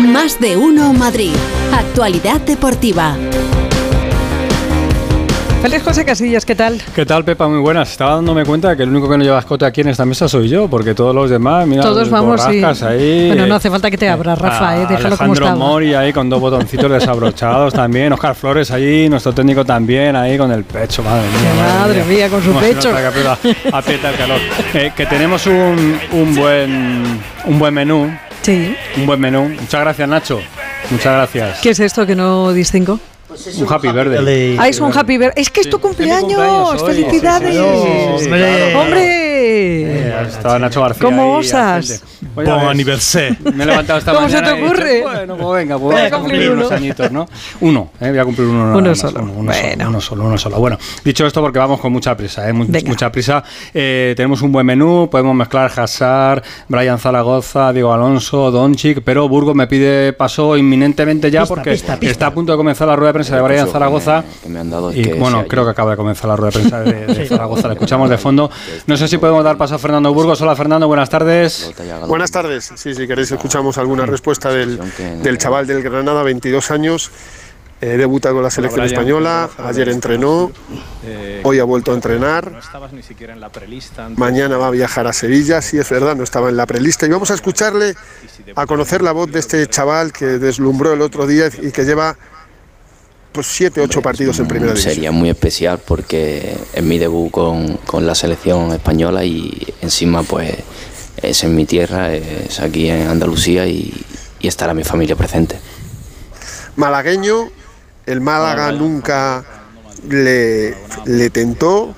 Más de uno Madrid. Actualidad deportiva. Feliz José Casillas, ¿qué tal? ¿Qué tal, Pepa? Muy buenas. Estaba dándome cuenta de que el único que no lleva escote aquí en esta mesa soy yo, porque todos los demás, mira, Todos vamos y... ahí. Bueno, no hace falta que te abra, Rafa, eh, déjalo como Alejandro está. Mori ahí con dos botoncitos desabrochados también. Oscar Flores ahí, nuestro técnico también ahí con el pecho, madre mía. Madre mía, con su pecho. aprieta el calor. Eh, que tenemos un, un buen un buen menú, Sí. un buen menú. Muchas gracias, Nacho. Muchas gracias. ¿Qué es esto que no distingo? Un happy verde. Ah, es un happy birthday. Es que es tu cumpleaños. cumpleaños. ¡Felicidades! Sí, sí, sí, sí, sí, claro. ¡Hombre! Eh, Estaba Nacho García. ¿Cómo osas? Bon ves, anniversaire. Me he levantado esta ¿Cómo se mañana te y he ocurre? dicho, bueno, pues venga, pues Voy a voy a cumplir cumplir unos uno. añitos, ¿no? Uno, ¿eh? voy a cumplir uno. Uno más, solo. Uno, uno Bueno. solo, uno solo, uno solo. Bueno, dicho esto, porque vamos con mucha prisa, ¿eh? Mu- Venga. mucha prisa. Eh, tenemos un buen menú, podemos mezclar Hazard, Brian Zaragoza, Diego Alonso, Doncic, pero Burgos me pide paso inminentemente ya porque está a punto de comenzar la rueda de prensa de Brian Zaragoza. que me han dado Y que bueno, creo que acaba de comenzar la rueda de prensa de, de Zaragoza. La escuchamos de fondo. No sé si podemos dar paso a Fernando Burgos. Hola, Fernando, buenas tardes. Buenas tardes. Sí, si queréis escuchamos alguna respuesta del, del chaval del Granada, 22 años. eh, debuta con la selección española, ayer entrenó, hoy ha vuelto a entrenar, estabas ni siquiera en la prelista. mañana va a viajar a Sevilla, sí es verdad, no estaba en la prelista y vamos a escucharle a conocer la voz de este chaval que deslumbró el otro día y que lleva pues siete, ocho partidos en primera división. Sería muy especial porque es mi debut con, con la selección española y encima pues es en mi tierra, es aquí en Andalucía y, y estará mi familia presente. malagueño, el Málaga nunca le, le tentó,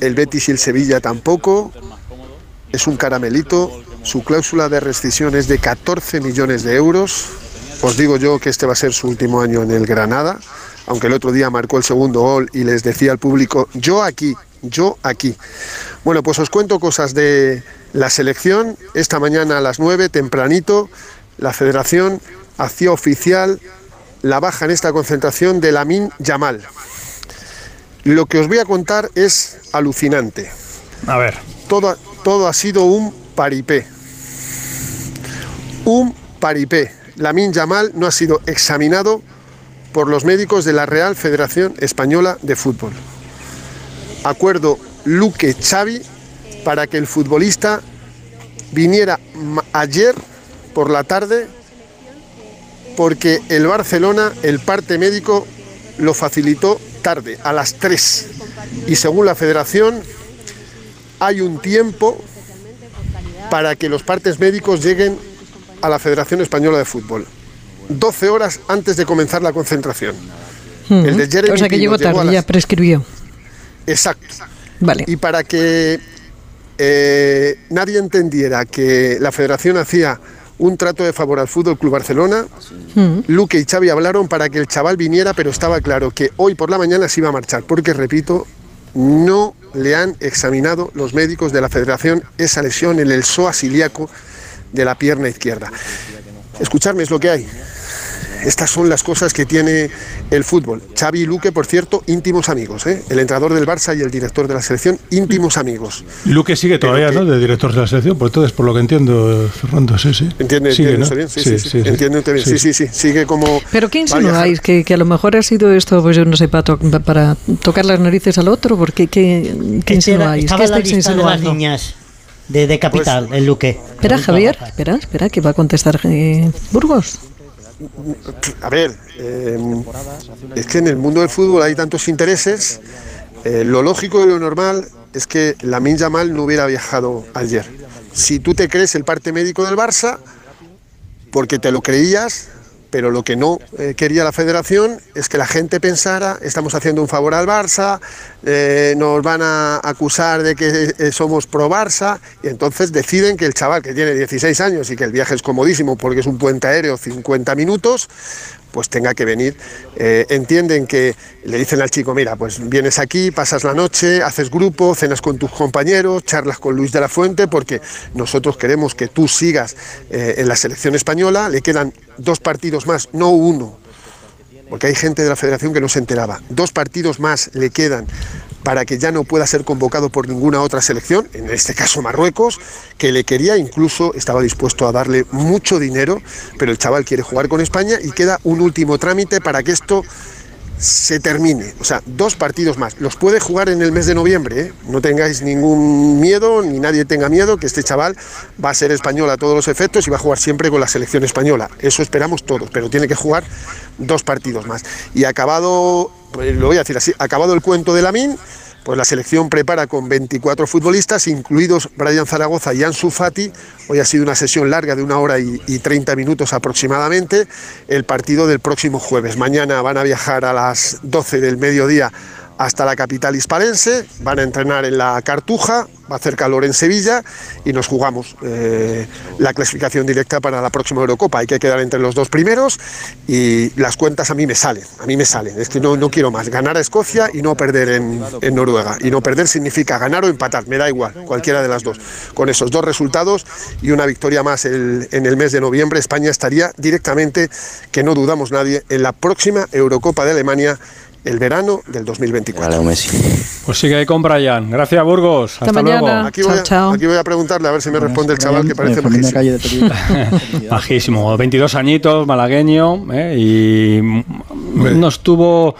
el Betis y el Sevilla tampoco, es un caramelito, su cláusula de rescisión es de 14 millones de euros, os digo yo que este va a ser su último año en el Granada, aunque el otro día marcó el segundo gol y les decía al público, yo aquí, yo aquí. Bueno, pues os cuento cosas de la selección. Esta mañana a las 9, tempranito, la federación hacía oficial la baja en esta concentración de Lamin Yamal. Lo que os voy a contar es alucinante. A ver. Todo, todo ha sido un paripé. Un paripé. Lamin Yamal no ha sido examinado por los médicos de la Real Federación Española de Fútbol. Acuerdo Luque Xavi para que el futbolista viniera ayer por la tarde porque el Barcelona, el parte médico, lo facilitó tarde, a las 3. Y según la federación, hay un tiempo para que los partes médicos lleguen a la Federación Española de Fútbol. 12 horas antes de comenzar la concentración. El de Jeremy o sea que llegó tarde, las- ya prescribió. Exacto. Vale. Y para que eh, nadie entendiera que la federación hacía un trato de favor al Fútbol Club Barcelona, Mm. Luque y Xavi hablaron para que el chaval viniera, pero estaba claro que hoy por la mañana se iba a marchar, porque repito, no le han examinado los médicos de la federación esa lesión en el psoas ilíaco de la pierna izquierda. Escucharme es lo que hay. Estas son las cosas que tiene el fútbol. Xavi y Luque, por cierto, íntimos amigos. ¿eh? El entrenador del Barça y el director de la selección, íntimos amigos. Luque sigue todavía, ¿no? De director de la selección, pues entonces, por lo que entiendo, Fernando, sí, sí. ¿Entiende, Sigue, entiende ¿no? usted bien? Sí, sí, sí. Entiende usted bien. Sí, sí, sí. Sigue como... ¿Pero qué insinuáis? ¿Que, que a lo mejor ha sido esto, pues yo no sé, para, to- para tocar las narices al otro? ¿Por qué, qué, insinuáis? estaba ¿Qué la estáis lista de las insinuando? niñas de, de Capital, Pues el Luque. Espera, Javier, espera, espera, que va a contestar eh, Burgos. A ver, eh, es que en el mundo del fútbol hay tantos intereses. eh, lo lógico y lo normal es que Lamin Yamal no hubiera viajado ayer. Si tú te crees el parte médico del Barça, porque te lo creías, pero lo que no eh, quería la federación es que la gente pensara, estamos haciendo un favor al Barça, eh, nos van a acusar de que eh, somos pro Barça, y entonces deciden que el chaval que tiene 16 años y que el viaje es comodísimo porque es un puente aéreo 50 minutos, pues tenga que venir. Eh, entienden que le dicen al chico, mira, pues vienes aquí, pasas la noche, haces grupo, cenas con tus compañeros, charlas con Luis de la Fuente, porque nosotros queremos que tú sigas eh, en la selección española. Le quedan dos partidos más, no uno, porque hay gente de la federación que no se enteraba. Dos partidos más le quedan para que ya no pueda ser convocado por ninguna otra selección, en este caso Marruecos, que le quería, incluso estaba dispuesto a darle mucho dinero, pero el chaval quiere jugar con España y queda un último trámite para que esto se termine. O sea, dos partidos más. Los puede jugar en el mes de noviembre. ¿eh? No tengáis ningún miedo, ni nadie tenga miedo, que este chaval va a ser español a todos los efectos y va a jugar siempre con la selección española. Eso esperamos todos, pero tiene que jugar dos partidos más. Y acabado, pues lo voy a decir así, acabado el cuento de Lamin, pues la selección prepara con 24 futbolistas, incluidos Brian Zaragoza y Ansu Fati. Hoy ha sido una sesión larga de una hora y, y 30 minutos aproximadamente. El partido del próximo jueves. Mañana van a viajar a las 12 del mediodía hasta la capital hispalense, van a entrenar en la Cartuja, va a hacer calor en Sevilla y nos jugamos eh, la clasificación directa para la próxima Eurocopa. Hay que quedar entre los dos primeros y las cuentas a mí me salen, a mí me salen. Es que no, no quiero más, ganar a Escocia y no perder en, Noruega. Y no perder significa ganar o empatar, me da igual, cualquiera de las dos. Con esos dos resultados y una victoria más en el mes de noviembre, España estaría directamente, que no dudamos nadie, en la próxima Eurocopa de Alemania el verano del 2024. Pues sigue ahí con Brian. Gracias, Burgos. Hasta, luego. Aquí voy, a, aquí voy a preguntarle a ver si me responde el chaval que parece majísimo. Majísimo, 22 añitos, malagueño, ¿eh? y no estuvo...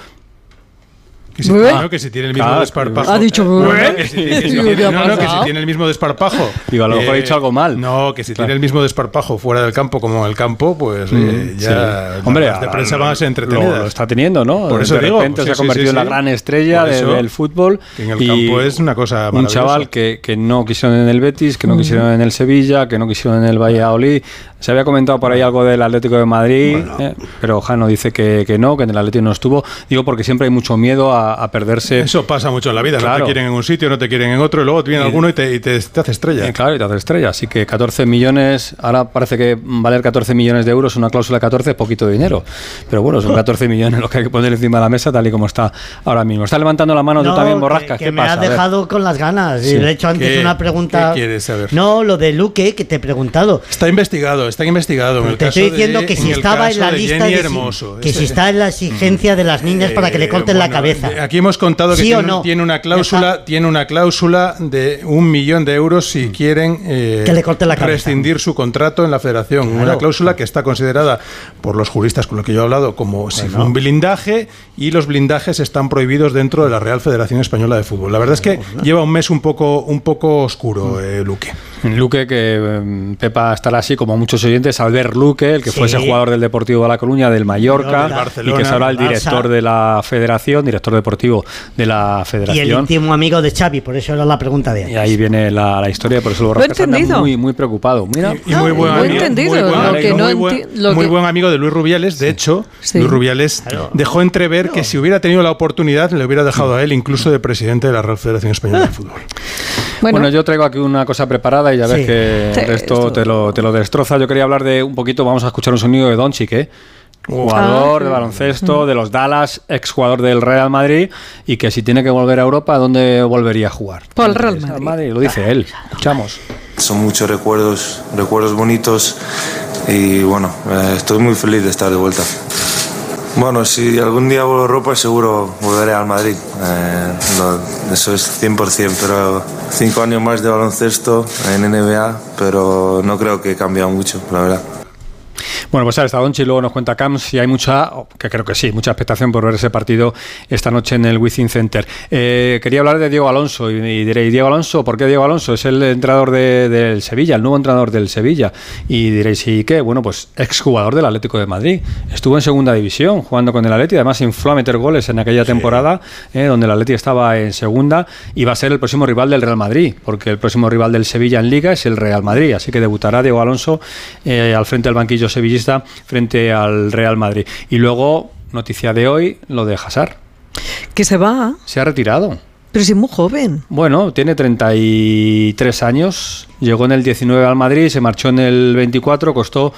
Que si, que si tiene el mismo Claro, desparpajo. Ha dicho, no, que si, que si Digo, tiene, ¿qué ha no, no, que si tiene el mismo desparpajo. Digo, a lo mejor he dicho algo mal. No, que si Claro. tiene el mismo desparpajo fuera del campo como en el campo, pues eh, Mm, ya sí. las Hombre, de prensa van a ser lo, entretenidas. lo está teniendo, ¿no? Por eso de digo, repente sí, se ha sí, convertido sí, en la gran estrella de- del fútbol. que en el y campo es una cosa Un chaval que, que no quisieron en el Betis, que no quisieron en el Sevilla, que no quisieron en el Valladolid. Se había comentado por ahí algo del Atlético de Madrid, eh, pero Jano dice que, que no, que en el Atlético no estuvo. Digo porque siempre hay mucho miedo a, a perderse. Eso pasa mucho en la vida. No Claro. te quieren en un sitio, no te quieren en otro, y luego viene Y- alguno y te, y te, te hace estrella. Eh, claro, y te hace estrella. Así que 14 millones, ahora parece que valer 14 millones de euros, una cláusula de 14 es poquito dinero. Pero bueno, son 14 millones lo que hay que poner encima de la mesa, tal y como está ahora mismo. Está levantando la mano tú No, también, que- Borrascas. Que, ¿Qué me pasa? has dejado con las ganas. Sí. Y le he hecho antes ¿Qué- una pregunta. qué quieres saber? No, lo de Luque, que te he preguntado. Está investigado, está investigado. En el Te caso estoy diciendo de- que si estaba en la de lista Jenny de que si está en la exigencia de las niñas para que le Eh, corten la bueno, cabeza. De- Aquí hemos contado que ¿Sí o tiene, no? tiene una cláusula, tiene una cláusula de un millón de euros si quieren eh, Que le corten la cabeza. rescindir su contrato en la Federación. Claro. Una cláusula que está considerada por los juristas con los que yo he hablado como si fue un blindaje y los blindajes están prohibidos dentro de la Real Federación Española de Fútbol. La verdad es que lleva un mes un poco un poco oscuro, eh, Luque. Luque, que eh, Pepa estará así como muchos oyentes, Albert Luque, el que Sí. fuese jugador del Deportivo de La Coruña, del Mallorca, Del y que ahora el director de la Federación, director deportivo de la Y el Federación. íntimo amigo de Xavi, por eso era la pregunta de Y antes. ahí viene la, la historia, por eso Lo anda entendido. muy, muy preocupado. Mira, Y muy buen lo he amigo, entendido, muy buen lo amigo, que no muy buen- enti- lo muy que- buen amigo de Luis Rubiales. De hecho, Sí. Luis Rubiales dejó entrever que si hubiera tenido la oportunidad le hubiera dejado a él incluso de presidente de la Real Federación Española de Fútbol. Bueno, Bueno, yo traigo aquí una cosa preparada y ya ves Sí. que Sí, el resto esto- te lo, te lo destroza. Yo quería hablar de un poquito, vamos a escuchar un sonido de Doncic, ¿eh? Jugador Ah, de sí. baloncesto de los Dallas, exjugador del Real Madrid, y que si tiene que volver a Europa, ¿a dónde volvería a jugar? Por el Real Madrid. Lo dice él. Escuchamos. Son muchos recuerdos, recuerdos bonitos y bueno, eh, estoy muy feliz de estar de vuelta. Bueno, si algún día vuelvo a Europa seguro volveré al Madrid, eh, lo- eso es 100%, pero cinco años más de baloncesto en NBA, pero no creo que he cambiado mucho, la verdad. Bueno, pues ahí está Donchi, luego nos cuenta Camps si hay mucha, que creo que sí, mucha expectación por ver ese partido esta noche en el Wizzing Center. Eh, quería hablar de Diego Alonso y, y diréis, Diego Alonso, ¿por qué Diego Alonso? Es el entrenador de- del Sevilla, el nuevo entrenador del Sevilla. Y diréis, ¿y qué? Bueno, pues exjugador del Atlético de Madrid. Estuvo en segunda división jugando con el Atleti, además infló a meter goles en aquella temporada eh, donde el Atleti estaba en segunda y va a ser el próximo rival del Real Madrid, porque el próximo rival del Sevilla en Liga es el Real Madrid. Así que debutará Diego Alonso eh, al frente del banquillo sevillista frente al Real Madrid. Y luego, noticia de hoy, lo de Hazard. que se va, Se ha retirado. pero si es muy joven. Bueno, tiene 33 años, llegó en el 19 al Madrid, se marchó en el 24, costó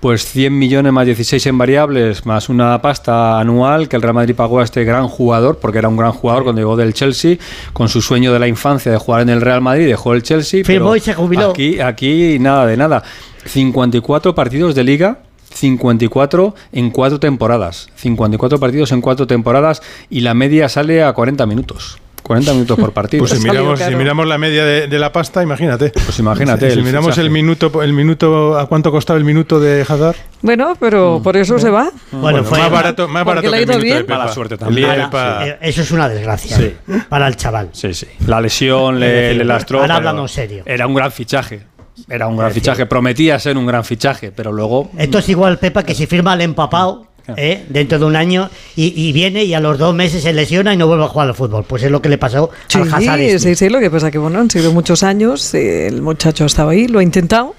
pues 100 millones más 16 en variables, más una pasta anual que el Real Madrid pagó a este gran jugador, porque era un gran jugador cuando llegó del Chelsea, con su sueño de la infancia de jugar en el Real Madrid, dejó el Chelsea. Firmó pero y se jubiló. Aquí, aquí nada de nada. 54 partidos de liga. 54 en cuatro temporadas. 54 partidos en cuatro temporadas y la media sale a 40 minutos. 40 minutos por partido. Pues si miramos, si miramos la media de, de la pasta, imagínate. Pues imagínate. Si, si el miramos fichaje. el minuto, el minuto, ¿a cuánto costaba el minuto de Hazard? Bueno, pero por eso se va. Bueno, fue más barato, más barato que el minuto de bien. Pepa. Mala suerte también. de eh, eso es una desgracia Sí. para el chaval. Sí, sí. La lesión Es le, le lastró. ahora en serio. Era un gran fichaje. Era un gran fichaje. Prometía ser un gran fichaje, pero luego. Esto es igual, Pepa, que si firma el empapado ¿eh? dentro de un año y, y viene y a los dos meses se lesiona y no vuelve a jugar al fútbol. Pues es lo que le pasó Sí, al Hazard. este. sí, sí, lo que pasa que bueno, han sido muchos años, el muchacho estaba ahí, lo ha intentado,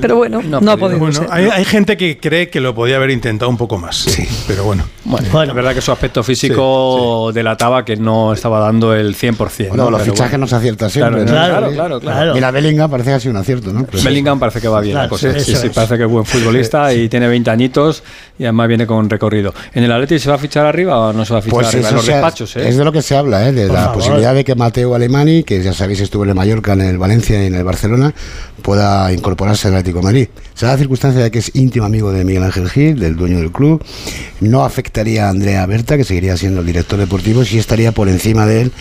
pero bueno, no, No ha podido Bueno, ser. hay, hay gente que cree que lo podía haber intentado un poco más. Sí. Pero bueno. Bueno, Bueno. es verdad que su aspecto físico delataba que no estaba dando el 100%. Bueno, ¿no? los Pero fichajes bueno. no se aciertan siempre. Claro, ¿no? claro, claro, claro. Mira, Bellingham parece que ha sido un acierto, ¿no? Pues- Bellingham parece que va bien la Claro, cosa. sí, Sí, sí, parece que es buen futbolista y tiene 20 añitos y además viene con recorrido. ¿En el Atleti se va a fichar arriba o no se va a fichar Pues arriba? En los se ha- despachos, ¿eh? es de lo que se habla, ¿eh? de Por la favor. posibilidad de que Mateo Alemani, que ya sabéis estuvo en el Mallorca, en el Valencia y en el Barcelona, pueda incorporarse al Atlético de Madrid. Se da la circunstancia de que es íntimo amigo de Miguel Ángel Gil, del dueño del club. No afectaría a Andrea Berta, que seguiría siendo el director deportivo, sí estaría por encima de él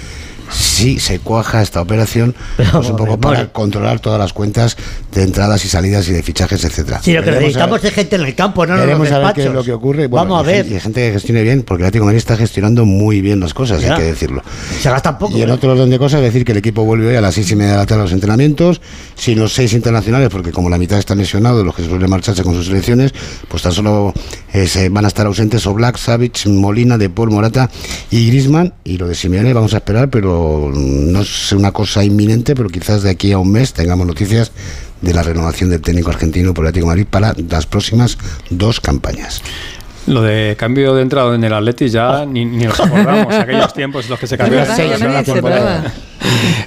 si se cuaja esta operación, Pero, pues un poco para controlar todas las cuentas de entradas y salidas y de fichajes, etcétera. Sí, lo que necesitamos es gente en el campo, no a ver despachos. qué es lo que ocurre. Bueno, Vamos a ver. Y gente que gestione bien, porque el Atlético Madrid está gestionando muy bien las cosas, Ya. hay que decirlo. Se gasta poco. Y en ¿eh? otro orden de cosas, decir que el equipo vuelve hoy a las seis y media de la tarde a los entrenamientos, sin los seis internacionales, porque como la mitad están lesionados, los que suelen marcharse con sus selecciones, pues tan solo eh, se van a estar ausentes Oblak, Savic, Molina, De Paul, Morata y Grisman. Y lo de Simeone vamos a esperar, pero no es una cosa inminente, pero quizás de aquí a un mes tengamos noticias de la renovación del técnico argentino por el Atlético de Madrid para las próximas dos campañas. Lo de cambio de entrada en el Atleti ya ni, ni nos acordamos. aquellos tiempos en los que se cambió acordaba.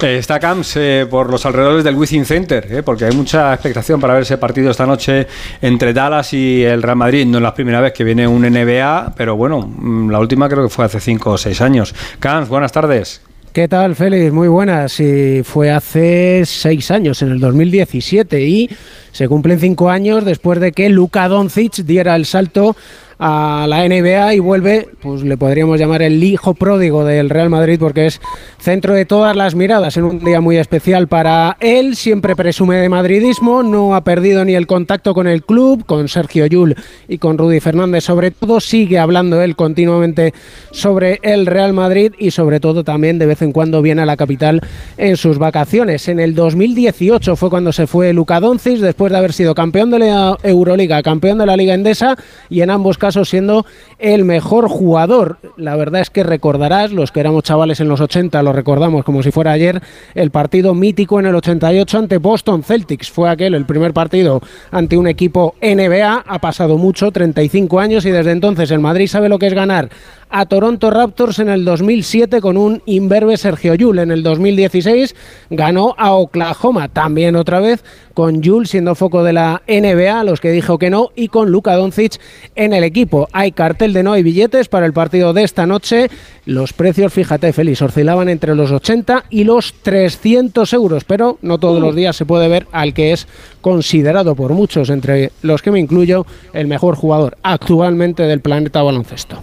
Eh, está Camps eh, por los alrededores del Wizzing Center, eh, porque hay mucha expectación para ver ese partido esta noche entre Dallas y el Real Madrid. No es la primera vez que viene un NBA, pero bueno, mm, la última creo que fue hace 5 o 6 años. Camps, buenas tardes. ¿Qué tal, Félix? Muy buenas. Fue hace seis años, en el 2017, y se cumplen cinco años después de que Luka Doncic diera el salto a la NBA y vuelve, pues le podríamos llamar el hijo pródigo del Real Madrid porque es centro de todas las miradas en un día muy especial para él. Siempre presume de madridismo, no ha perdido ni el contacto con el club, con Sergio Yul y con Rudy Fernández sobre todo. Sigue hablando él continuamente sobre el Real Madrid y sobre todo también de vez en cuando viene a la capital en sus vacaciones. En el 2018 fue cuando se fue Luka Doncic después de haber sido campeón de la Euroliga, campeón de la Liga Endesa y en ambos casos siendo el mejor jugador. La verdad es que recordarás, los que éramos chavales en los 80 lo recordamos como si fuera ayer, el partido mítico en el 88 ante Boston Celtics. Fue aquel el primer partido ante un equipo NBA, ha pasado mucho, 35 años y desde entonces el Madrid sabe lo que es ganar a Toronto Raptors en el 2007 con un imberbe Sergio Yul. En el 2016 ganó a Oklahoma, también otra vez con Yul siendo foco de la NBA, a los que dijo que no, y con Luka Doncic en el equipo. Hay cartel de no hay billetes para el partido de esta noche. Los precios, fíjate, Félix, oscilaban entre los 80 y los 300 euros, pero no todos los días se puede ver al que es considerado por muchos, entre los que me incluyo, el mejor jugador actualmente del planeta baloncesto.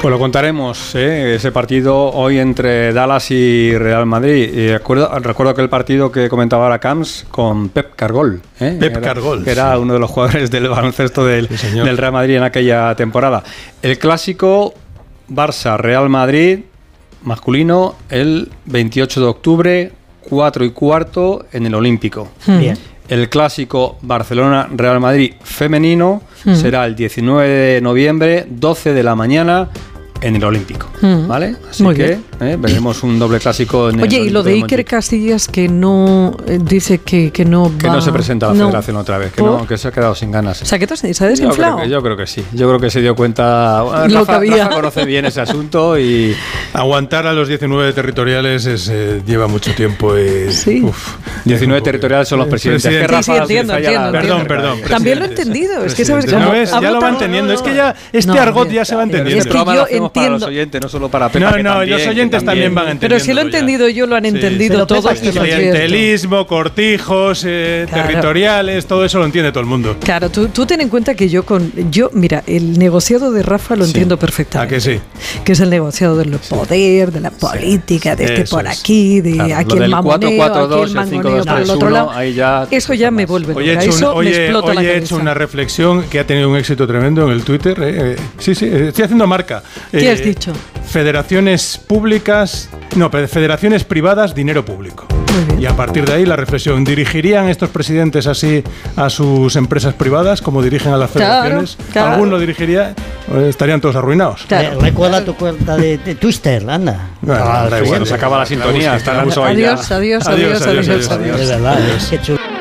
Pues lo contaremos, ¿eh? ese partido hoy entre Dallas y Real Madrid. Y recuerdo, recuerdo aquel partido que comentaba ahora Camps con Pep Cargol. ¿eh? Pep Era- Cargol, Que era sí. uno de los jugadores del baloncesto del, del Real Madrid en aquella temporada. El clásico Barça-Real Madrid masculino el 28 de octubre, 4 y cuarto en el Olímpico. Bien. El clásico Barcelona-Real Madrid femenino Mm. será el 19 de noviembre, 12 de la mañana, en el Olímpico. Mm. ¿Vale? Así Muy que eh, veremos un doble clásico en el Oye, y lo de Iker. Casillas que no eh, dice que, que no va. Que no se presenta a la No. federación otra vez, que, no, que se ha quedado sin ganas. O sea, que se ha Yo creo, desinflado. que, yo creo que sí. Yo creo que se dio cuenta. Lo que Rafa, había. Rafa conoce bien ese asunto y. Aguantar a los 19 territoriales es, eh, lleva mucho tiempo. Y, Sí. uf, 19 territoriales son los presidentes. presidente. Que Sí, sí, entiendo, entiendo, Perdón, perdón. También lo he entendido. Es que sabes que No como ves, ya lo va tan- entendiendo. Es que ya este argot ya se va Es entendiendo. que programa lo yo para para los oyentes, no solo para Pepa. No, no, también, los oyentes también van entendiendo. Pero si lo he entendido yo, lo han entendido Pero, todos. Pepa. Clientelismo, cortijos, eh, Claro. territoriales, todo eso lo entiende todo el mundo. Claro, tú, tú ten en cuenta que yo con yo mira el negociado de Rafa lo Sí. entiendo ¿A perfectamente. que sí? Que es el negociado del poder, de la política, de este Eso por aquí, de Claro, aquí el mamoneo, 4-4-2 aquí el y el 5-2-3-1, mangoneo por el otro lado. ya Eso ya me vuelve Hoy he hecho una reflexión que ha tenido un éxito tremendo en el Twitter. eh, eh, sí, sí, eh, estoy haciendo marca. ¿Qué Eh, has dicho? Federaciones públicas, no, federaciones privadas, dinero público. Y a partir de ahí la reflexión, ¿dirigirían estos presidentes así a sus empresas privadas como dirigen a las Claro, federaciones? claro. ¿Algún lo dirigiría? Eh, Estarían todos arruinados. Claro. Eh, recuerda tu cuenta de, de Twister, anda. Bueno, Ah, da igual, Se nos acaba la sintonía, está Alonso ahí ya. Adiós, adiós, adiós, Adiós, adiós, adiós, adiós, adiós.